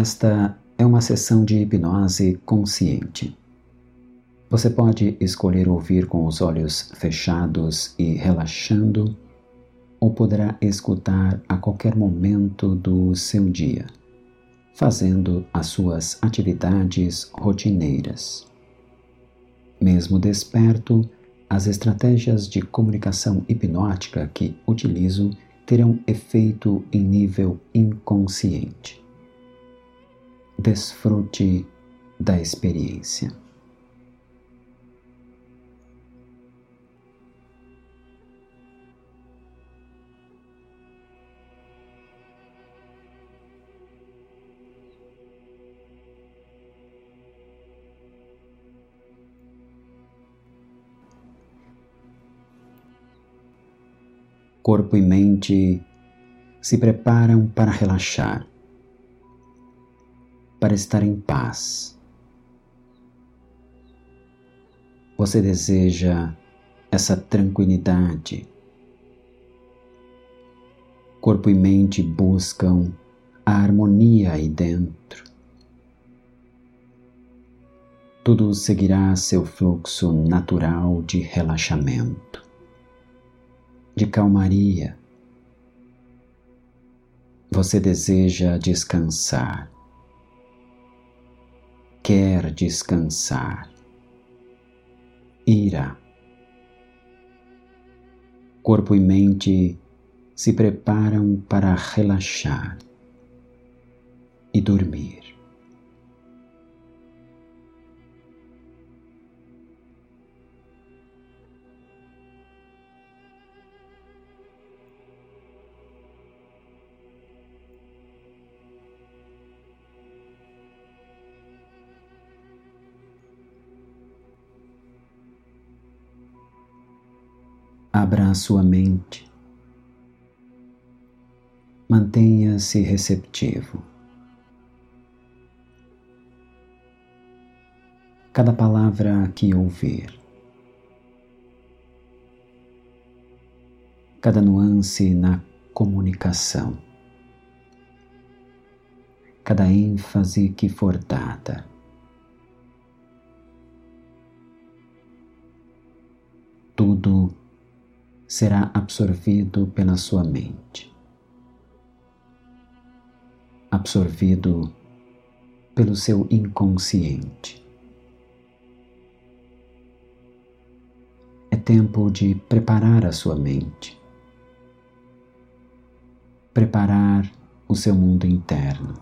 Esta é uma sessão de hipnose consciente. Você pode escolher ouvir com os olhos fechados e relaxando, ou poderá escutar a qualquer momento do seu dia, fazendo as suas atividades rotineiras. Mesmo desperto, as estratégias de comunicação hipnótica que utilizo terão efeito em nível inconsciente desfrute da experiência. Corpo e mente se preparam para relaxar para estar em paz. Você deseja essa tranquilidade. Corpo e mente buscam a harmonia aí dentro. Tudo seguirá seu fluxo natural de relaxamento, de calmaria. Você deseja descansar quer descansar. Ira. Corpo e mente se preparam para relaxar e dormir. Abra a sua mente. Mantenha-se receptivo. Cada palavra que ouvir, cada nuance na comunicação, cada ênfase que for dada, tudo será absorvido pela sua mente, absorvido pelo seu inconsciente. É tempo de preparar a sua mente, preparar o seu mundo interno,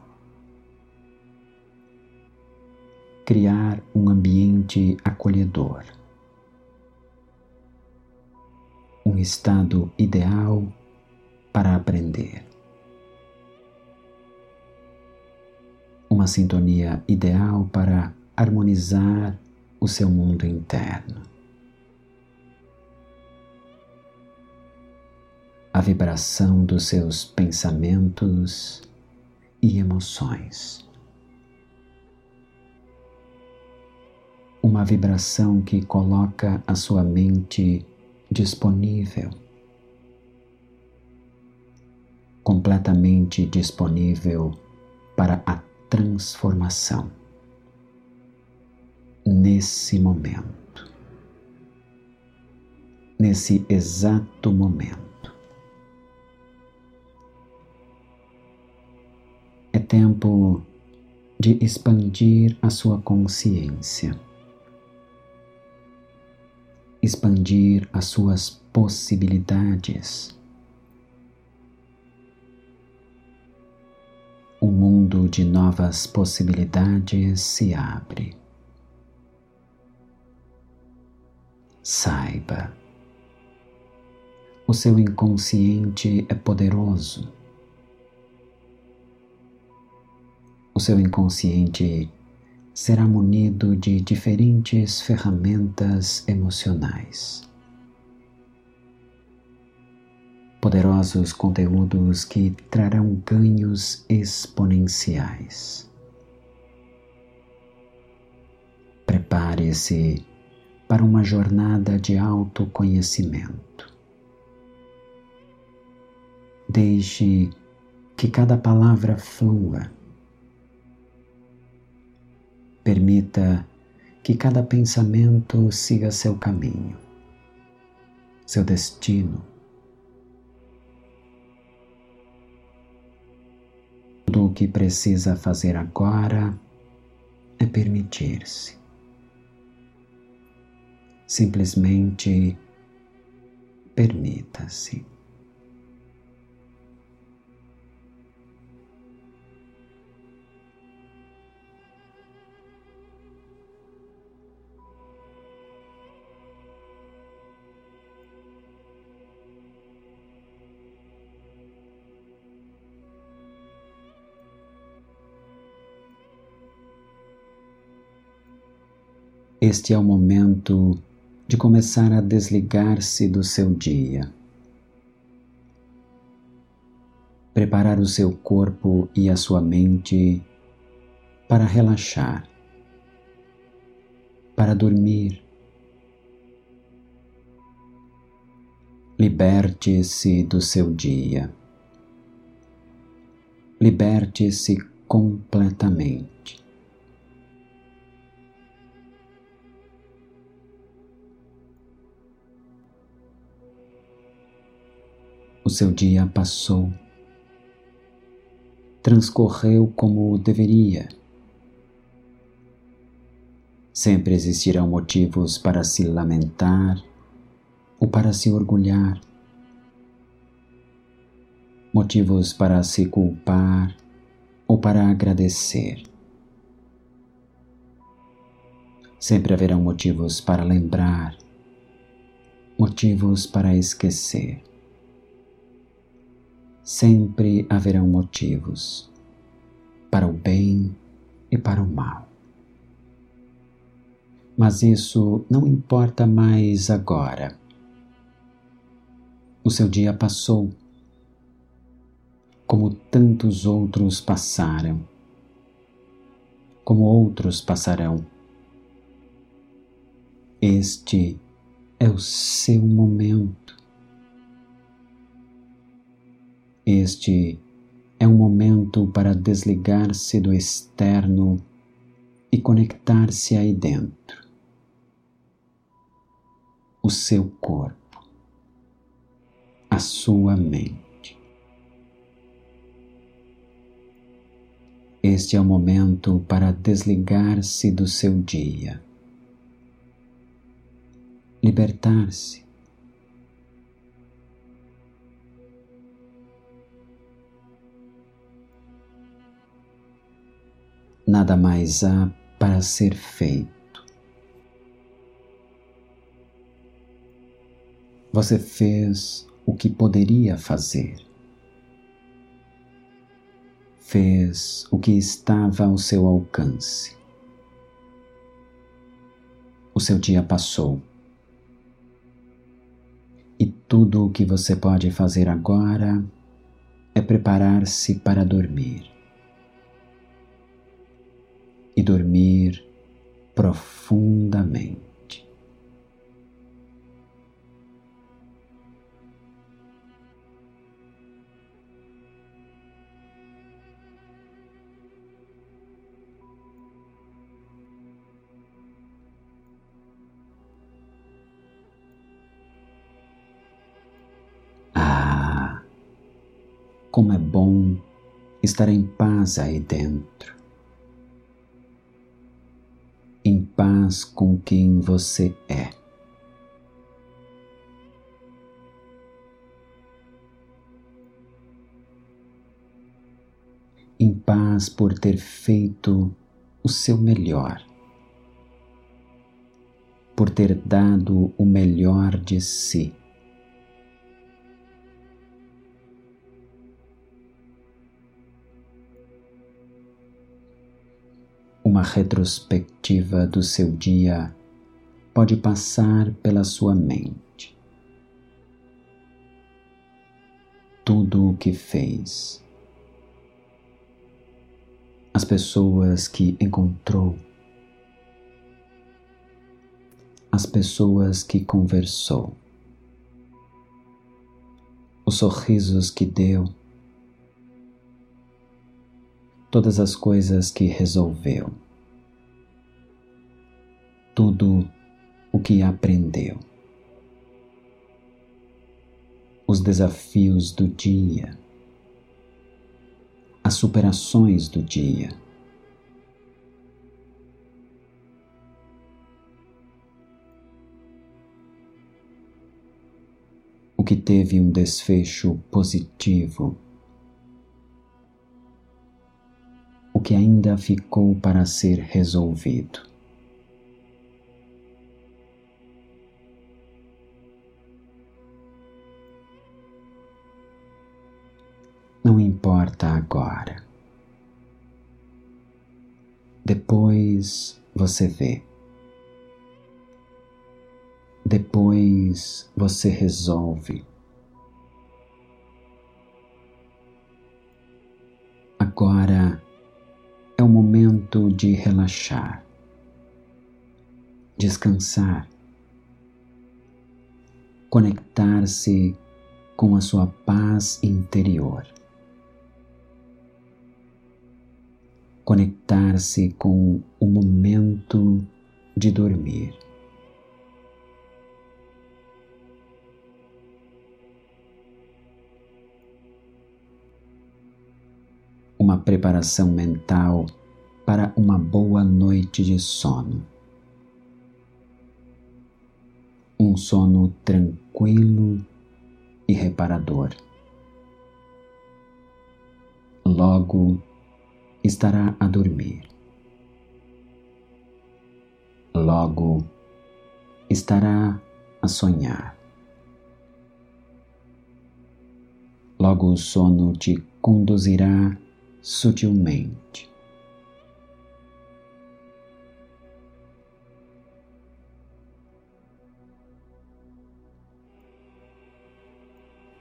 criar um ambiente acolhedor um estado ideal para aprender. Uma sintonia ideal para harmonizar o seu mundo interno. A vibração dos seus pensamentos e emoções. Uma vibração que coloca a sua mente disponível, completamente disponível para a transformação. nesse momento, nesse exato momento. É tempo de expandir a sua consciência, expandir as suas possibilidades. Um mundo de novas possibilidades se abre. Saiba, o seu inconsciente é poderoso. O seu inconsciente será munido de diferentes ferramentas emocionais. Poderosos conteúdos que trarão ganhos exponenciais. Prepare-se para uma jornada de autoconhecimento. Deixe que cada palavra flua. Permita que cada pensamento siga seu caminho, seu destino. Tudo o que precisa fazer agora é permitir-se Simplesmente permita-se. Este é o momento de começar a desligar-se do seu dia. Preparar o seu corpo e a sua mente para relaxar, para dormir. Liberte-se do seu dia. Liberte-se completamente. O seu dia passou, transcorreu como deveria. Sempre existirão motivos para se lamentar ou para se orgulhar, motivos para se culpar ou para agradecer. Sempre haverão motivos para lembrar, motivos para esquecer sempre haverão motivos para o bem e para o mal. Mas isso não importa mais agora. O seu dia passou, como tantos outros passaram, como outros passarão. Este é o seu momento. Este é um momento para desligar-se do externo e conectar-se aí dentro. O seu corpo, a sua mente. Este é o momento para desligar-se do seu dia, libertar-se nada mais há para ser feito. Você fez o que poderia fazer. Fez o que estava ao seu alcance. O seu dia passou. E tudo o que você pode fazer agora é preparar-se para dormir e dormir profundamente. Ah, como é bom estar em paz aí dentro em paz com quem você é. Em paz por ter feito o seu melhor, por ter dado o melhor de si. Uma retrospectiva do seu dia pode passar pela sua mente. Tudo o que fez, as pessoas que encontrou, as pessoas que conversou, os sorrisos que deu, todas as coisas que resolveu tudo o que aprendeu. Os desafios do dia, as superações do dia. O que teve um desfecho positivo. O que ainda ficou para ser resolvido. Importa agora. Depois você vê. Depois você resolve. Agora é o momento de relaxar, descansar, conectar-se com a sua paz interior. Conectar-se com o momento de dormir. Uma preparação mental para uma boa noite de sono. Um sono tranquilo e reparador. Logo, estará a dormir. Logo estará a sonhar. Logo o sono te conduzirá sutilmente.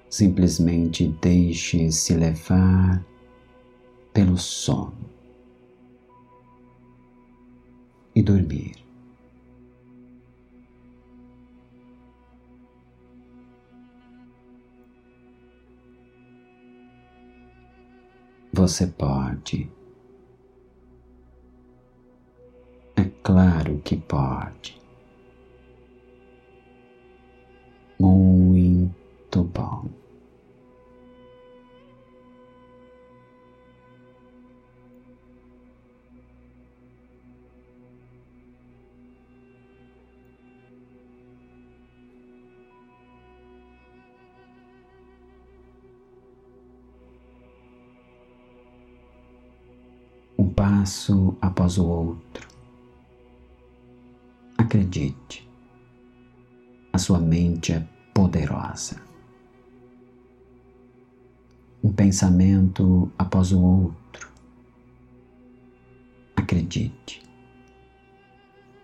Simplesmente deixe-se levar pelo sono e dormir. Você pode. É claro que pode. Passo após o outro. Acredite, a sua mente é poderosa. Um pensamento após o outro. Acredite,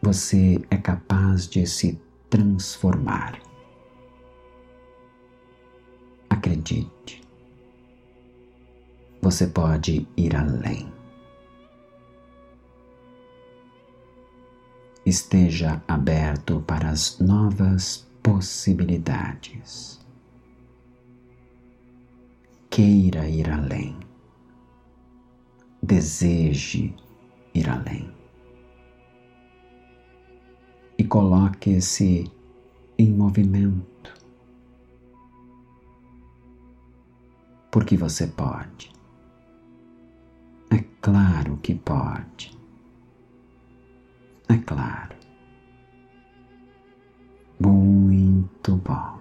você é capaz de se transformar. Acredite, você pode ir além. Esteja aberto para as novas possibilidades. Queira ir além. Deseje ir além. E coloque-se em movimento. porque você pode. É claro que pode. 棒。